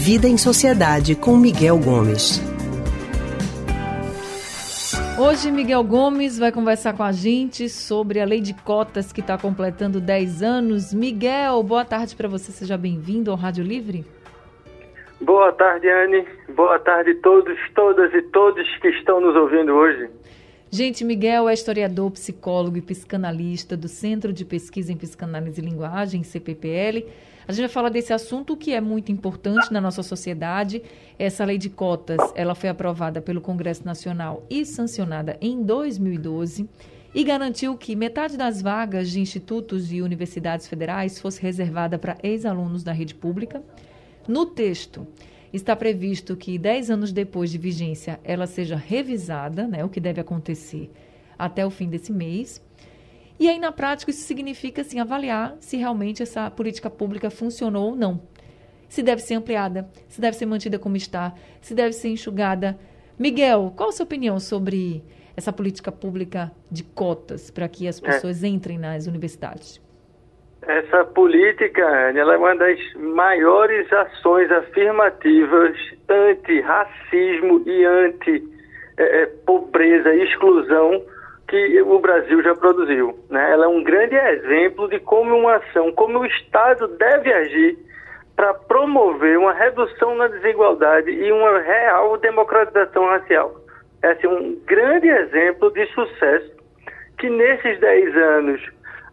Vida em Sociedade com Miguel Gomes. Hoje, Miguel Gomes vai conversar com a gente sobre a lei de cotas que está completando 10 anos. Miguel, boa tarde para você, seja bem-vindo ao Rádio Livre. Boa tarde, Anne. Boa tarde a todos, todas e todos que estão nos ouvindo hoje. Gente, Miguel é historiador, psicólogo e psicanalista do Centro de Pesquisa em Psicanálise e Linguagem, CPPL. A gente vai falar desse assunto que é muito importante na nossa sociedade. Essa lei de cotas, ela foi aprovada pelo Congresso Nacional e sancionada em 2012 e garantiu que metade das vagas de institutos e universidades federais fosse reservada para ex-alunos da rede pública. No texto, está previsto que 10 anos depois de vigência ela seja revisada, né, o que deve acontecer até o fim desse mês. E aí, na prática, isso significa assim, avaliar se realmente essa política pública funcionou ou não. Se deve ser ampliada, se deve ser mantida como está, se deve ser enxugada. Miguel, qual a sua opinião sobre essa política pública de cotas para que as é. pessoas é. entrem nas universidades? Essa política, ela é uma das maiores ações afirmativas anti-racismo e anti-pobreza e exclusão que o Brasil já produziu. Né? Ela é um grande exemplo de como uma ação, como o Estado deve agir para promover uma redução na desigualdade e uma real democratização racial. É assim, um grande exemplo de sucesso que nesses 10 anos,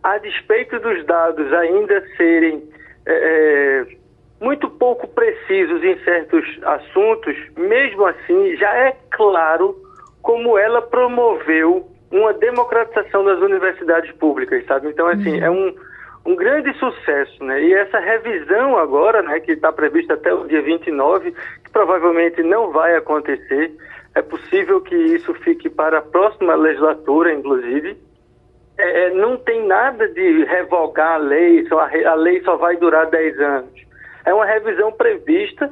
a despeito dos dados ainda serem é, muito pouco precisos em certos assuntos, mesmo assim já é claro como ela promoveu uma democratização das universidades públicas, sabe? Então, assim, uhum. é um, um grande sucesso, né? E essa revisão agora, né, que está prevista até o dia 29, que provavelmente não vai acontecer, é possível que isso fique para a próxima legislatura, inclusive. É, é não tem nada de revogar a lei, só a, a lei só vai durar 10 anos. É uma revisão prevista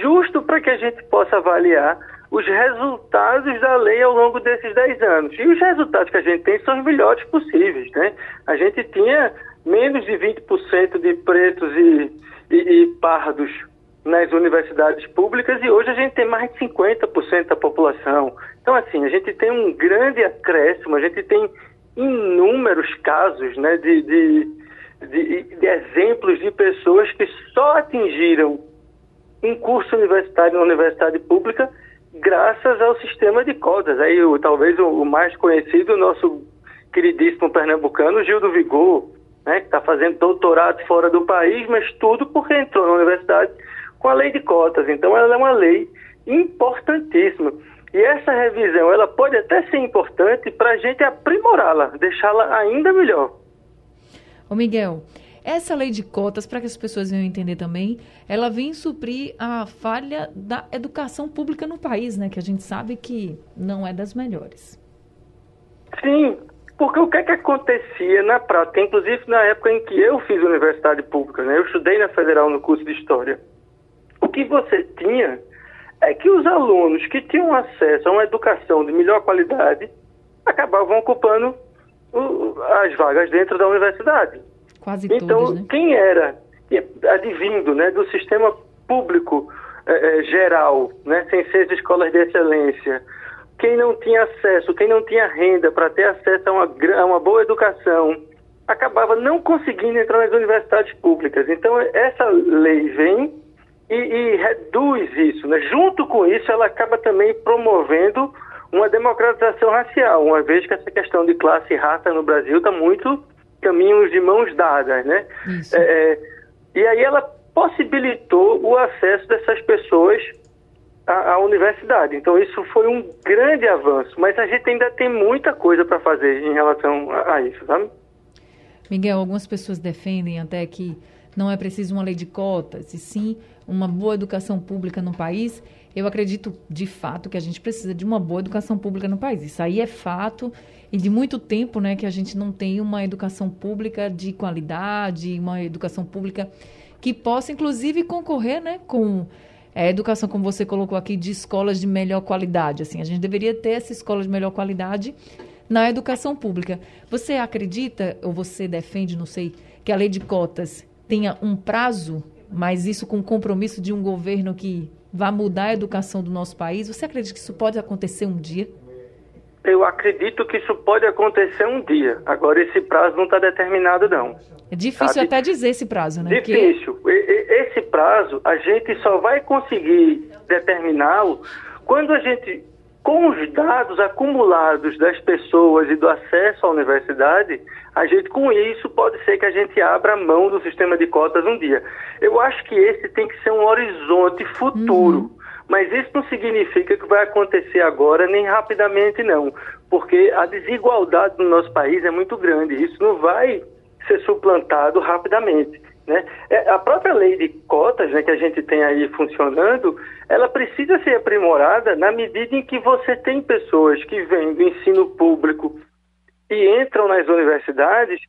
justo para que a gente possa avaliar os resultados da lei ao longo desses 10 anos. E os resultados que a gente tem são os melhores possíveis. Né? A gente tinha menos de 20% de pretos e, e, e pardos nas universidades públicas e hoje a gente tem mais de 50% da população. Então, assim, a gente tem um grande acréscimo, a gente tem inúmeros casos né, de, de, de, de exemplos de pessoas que só atingiram um curso universitário na universidade pública graças ao sistema de cotas. Aí, o, talvez o, o, mais conhecido, o nosso queridíssimo pernambucano, Gil do Vigor, né, que está fazendo doutorado fora do país, mas tudo porque entrou na universidade com a lei de cotas. Então, ela é uma lei importantíssima. E essa revisão, ela pode até ser importante para a gente aprimorá-la, deixá-la ainda melhor. Ô Miguel, essa lei de cotas, para que as pessoas venham entender também, ela vem suprir a falha da educação pública no país, né? Que a gente sabe que não é das melhores. Sim, porque o que é que acontecia na prática, inclusive na época em que eu fiz universidade pública, né? Eu estudei na Federal no curso de História. O que você tinha é que os alunos que tinham acesso a uma educação de melhor qualidade acabavam ocupando o, as vagas dentro da universidade. Quase então, todos, né? quem era advindo né, do sistema público eh, eh, geral, né, sem ser de escolas de excelência, quem não tinha acesso, quem não tinha renda para ter acesso a uma, a uma boa educação, acabava não conseguindo entrar nas universidades públicas. Então, essa lei vem e, e reduz isso. Né? Junto com isso, ela acaba também promovendo uma democratização racial, uma vez que essa questão de classe e raça no Brasil está muito caminhos de mãos dadas, né? É, é, e aí ela possibilitou o acesso dessas pessoas à, à, universidade. Então isso foi um grande avanço, mas a gente ainda tem muita coisa para fazer em relação a, a isso, sabe? Miguel, algumas pessoas defendem até que não é preciso uma lei de cotas, e sim uma boa educação pública no país. Eu acredito, de fato, que a gente precisa de uma boa educação pública no país. Isso aí é fato e de muito tempo, né, que a gente não tem uma educação pública de qualidade, uma educação pública que possa, inclusive, concorrer, né, com a educação, como você colocou aqui, de escolas de melhor qualidade. Assim, a gente deveria ter essa escola de melhor qualidade na educação pública. Você acredita ou você defende, não sei, que a lei de cotas tenha um prazo mas isso com o compromisso de um governo que vai mudar a educação do nosso país. Você acredita que isso pode acontecer um dia? Eu acredito que isso pode acontecer um dia. Agora, esse prazo não está determinado, não. É difícil sabe? até dizer esse prazo, né? Difícil. Porque... Esse prazo, a gente só vai conseguir determiná-lo quando a gente, com os dados acumulados das pessoas e do acesso à universidade, a gente, com isso, pode ser que a gente abra mão do sistema de cotas um dia. Eu acho que esse tem que ser um horizonte futuro. Uhum. Mas isso não significa que vai acontecer agora nem rapidamente, não. Porque a desigualdade no nosso país é muito grande. Isso não vai ser suplantado rapidamente. Né? É, a própria lei de cotas né, que a gente tem aí funcionando, ela precisa ser aprimorada na medida em que você tem pessoas que vêm do ensino público e entram nas universidades,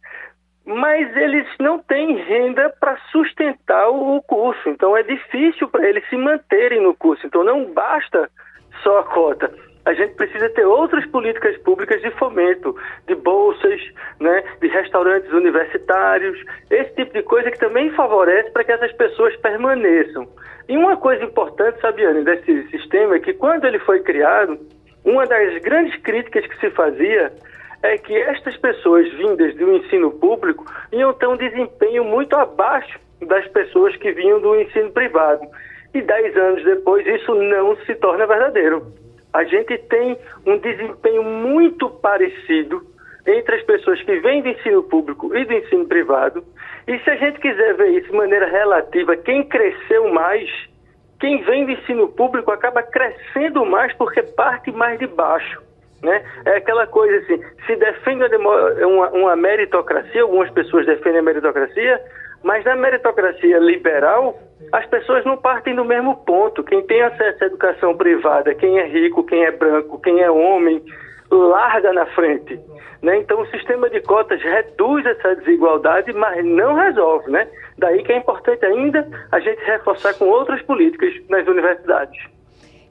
mas eles não têm renda para sustentar o curso. Então é difícil para eles se manterem no curso. Então não basta só a cota a gente precisa ter outras políticas públicas de fomento, de bolsas, né, restaurantes universitários, esse tipo de coisa que também favorece para que essas pessoas permaneçam. E uma coisa importante, Sabiane, desse sistema é que quando ele foi criado, uma das grandes críticas que se fazia é que estas pessoas vindas do ensino público iam ter um desempenho muito abaixo das pessoas que vinham do ensino privado. E dez anos depois isso não se torna verdadeiro a gente tem um desempenho muito parecido entre as pessoas que vêm do ensino público e do ensino privado. E se a gente quiser ver isso de maneira relativa, quem cresceu mais, quem vem do ensino público acaba crescendo mais porque parte mais de baixo. Né? É aquela coisa assim, se defende uma, uma meritocracia, algumas pessoas defendem a meritocracia, mas na meritocracia liberal, as pessoas não partem do mesmo ponto. Quem tem acesso à educação privada, quem é rico, quem é branco, quem é homem, larga na frente. Né? Então, o sistema de cotas reduz essa desigualdade, mas não resolve. Né? Daí que é importante ainda a gente reforçar com outras políticas nas universidades.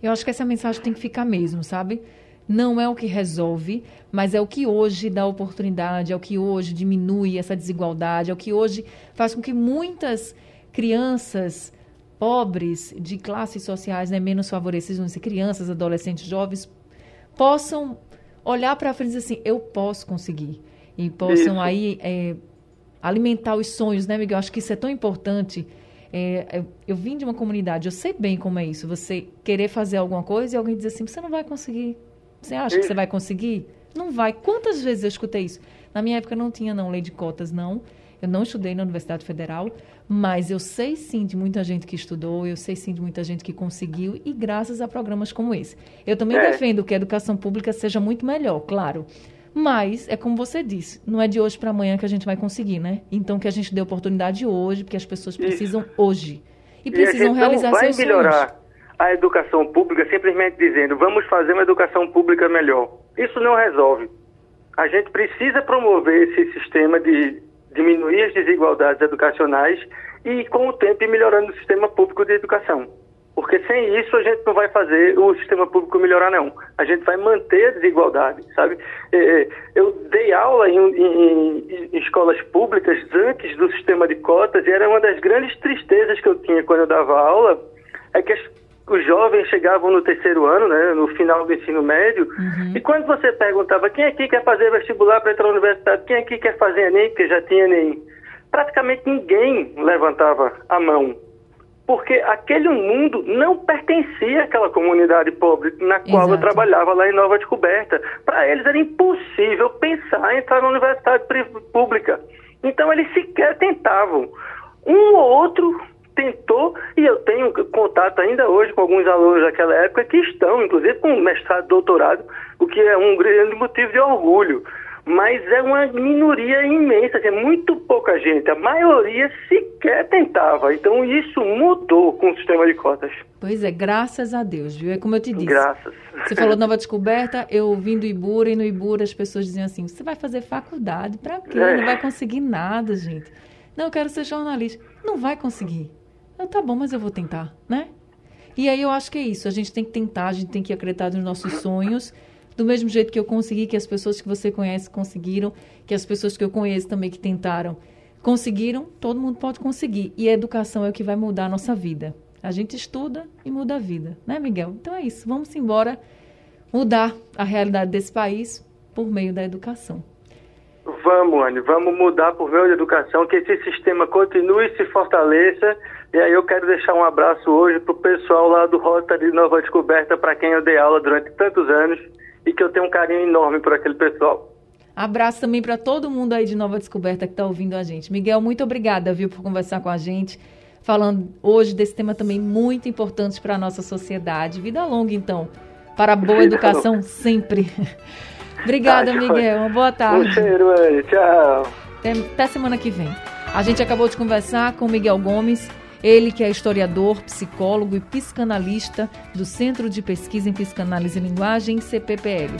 Eu acho que essa mensagem tem que ficar mesmo, sabe? Não é o que resolve, mas é o que hoje dá oportunidade, é o que hoje diminui essa desigualdade, é o que hoje faz com que muitas crianças pobres de classes sociais né, menos favorecidas, crianças, adolescentes, jovens, possam olhar para frente e dizer assim, eu posso conseguir. E possam isso. aí é, alimentar os sonhos, né, Miguel? Acho que isso é tão importante. É, eu, eu, vim de uma comunidade, eu sei bem como é isso. Você querer fazer alguma coisa e alguém dizer assim, você não vai conseguir. Você acha isso. que você vai conseguir? Não vai. Quantas vezes eu escutei isso? Na minha época não tinha não lei de cotas, não. Eu não estudei na Universidade Federal, mas eu sei sim de muita gente que estudou, eu sei sim de muita gente que conseguiu e graças a programas como esse. Eu também é. defendo que a educação pública seja muito melhor, claro. Mas é como você disse, não é de hoje para amanhã que a gente vai conseguir, né? Então que a gente dê oportunidade hoje, porque as pessoas precisam Isso. hoje e precisam e realizar não vai melhorar sonhos. a educação pública simplesmente dizendo vamos fazer uma educação pública melhor. Isso não resolve. A gente precisa promover esse sistema de diminuir as desigualdades educacionais e, com o tempo, ir melhorando o sistema público de educação. Porque sem isso a gente não vai fazer o sistema público melhorar, não. A gente vai manter a desigualdade, sabe? É, é, eu dei aula em, em, em, escolas públicas antes do sistema de cotas e era uma das grandes tristezas que eu tinha quando eu dava aula, é que as os jovens chegavam no terceiro ano, né, no final do ensino médio, uhum. e quando você perguntava quem aqui quer fazer vestibular para entrar na universidade, quem aqui quer fazer ENEM, porque já tinha ENEM, praticamente ninguém levantava a mão. Porque aquele mundo não pertencia àquela comunidade pobre na qual Exato. eu trabalhava lá em Nova Descoberta. Para eles era impossível pensar em entrar na universidade pública. Então eles sequer tentavam. Um ou outro tentou, e eu tenho contato ainda hoje com alguns alunos daquela época que estão, inclusive com mestrado e doutorado, o que é um grande motivo de orgulho. Mas é uma minoria imensa, é muito pouca gente. A maioria sequer tentava. Então isso mudou com o sistema de cotas. Pois é, graças a Deus, viu? É como eu te disse. Graças. Você falou nova descoberta, eu vim do Ibura e no Ibura as pessoas diziam assim: você vai fazer faculdade, para quê? É. Não vai conseguir nada, gente. Não, eu quero ser jornalista. Não vai conseguir. Eu, tá bom, mas eu vou tentar, né? E aí eu acho que é isso. A gente tem que tentar, a gente tem que acreditar nos nossos sonhos. Do mesmo jeito que eu consegui, que as pessoas que você conhece conseguiram, que as pessoas que eu conheço também que tentaram conseguiram, todo mundo pode conseguir. E a educação é o que vai mudar a nossa vida. A gente estuda e muda a vida, né, Miguel? Então é isso. Vamos embora mudar a realidade desse país por meio da educação. Vamos, Anne, vamos mudar por meio da educação, que esse sistema continue e se fortaleça. E aí eu quero deixar um abraço hoje para o pessoal lá do Rotary Nova Descoberta, para quem eu dei aula durante tantos anos e que eu tenho um carinho enorme por aquele pessoal. Abraço também para todo mundo aí de Nova Descoberta que está ouvindo a gente. Miguel, muito obrigada, viu, por conversar com a gente, falando hoje desse tema também muito importante para a nossa sociedade. Vida longa, então, para a boa Vida educação longa. sempre. Obrigada, tá, Miguel. Uma boa tarde. Um cheiro, aí. Tchau. Até, até semana que vem. A gente acabou de conversar com Miguel Gomes, ele que é historiador, psicólogo e psicanalista do Centro de Pesquisa em Psicanálise e Linguagem, CPPL.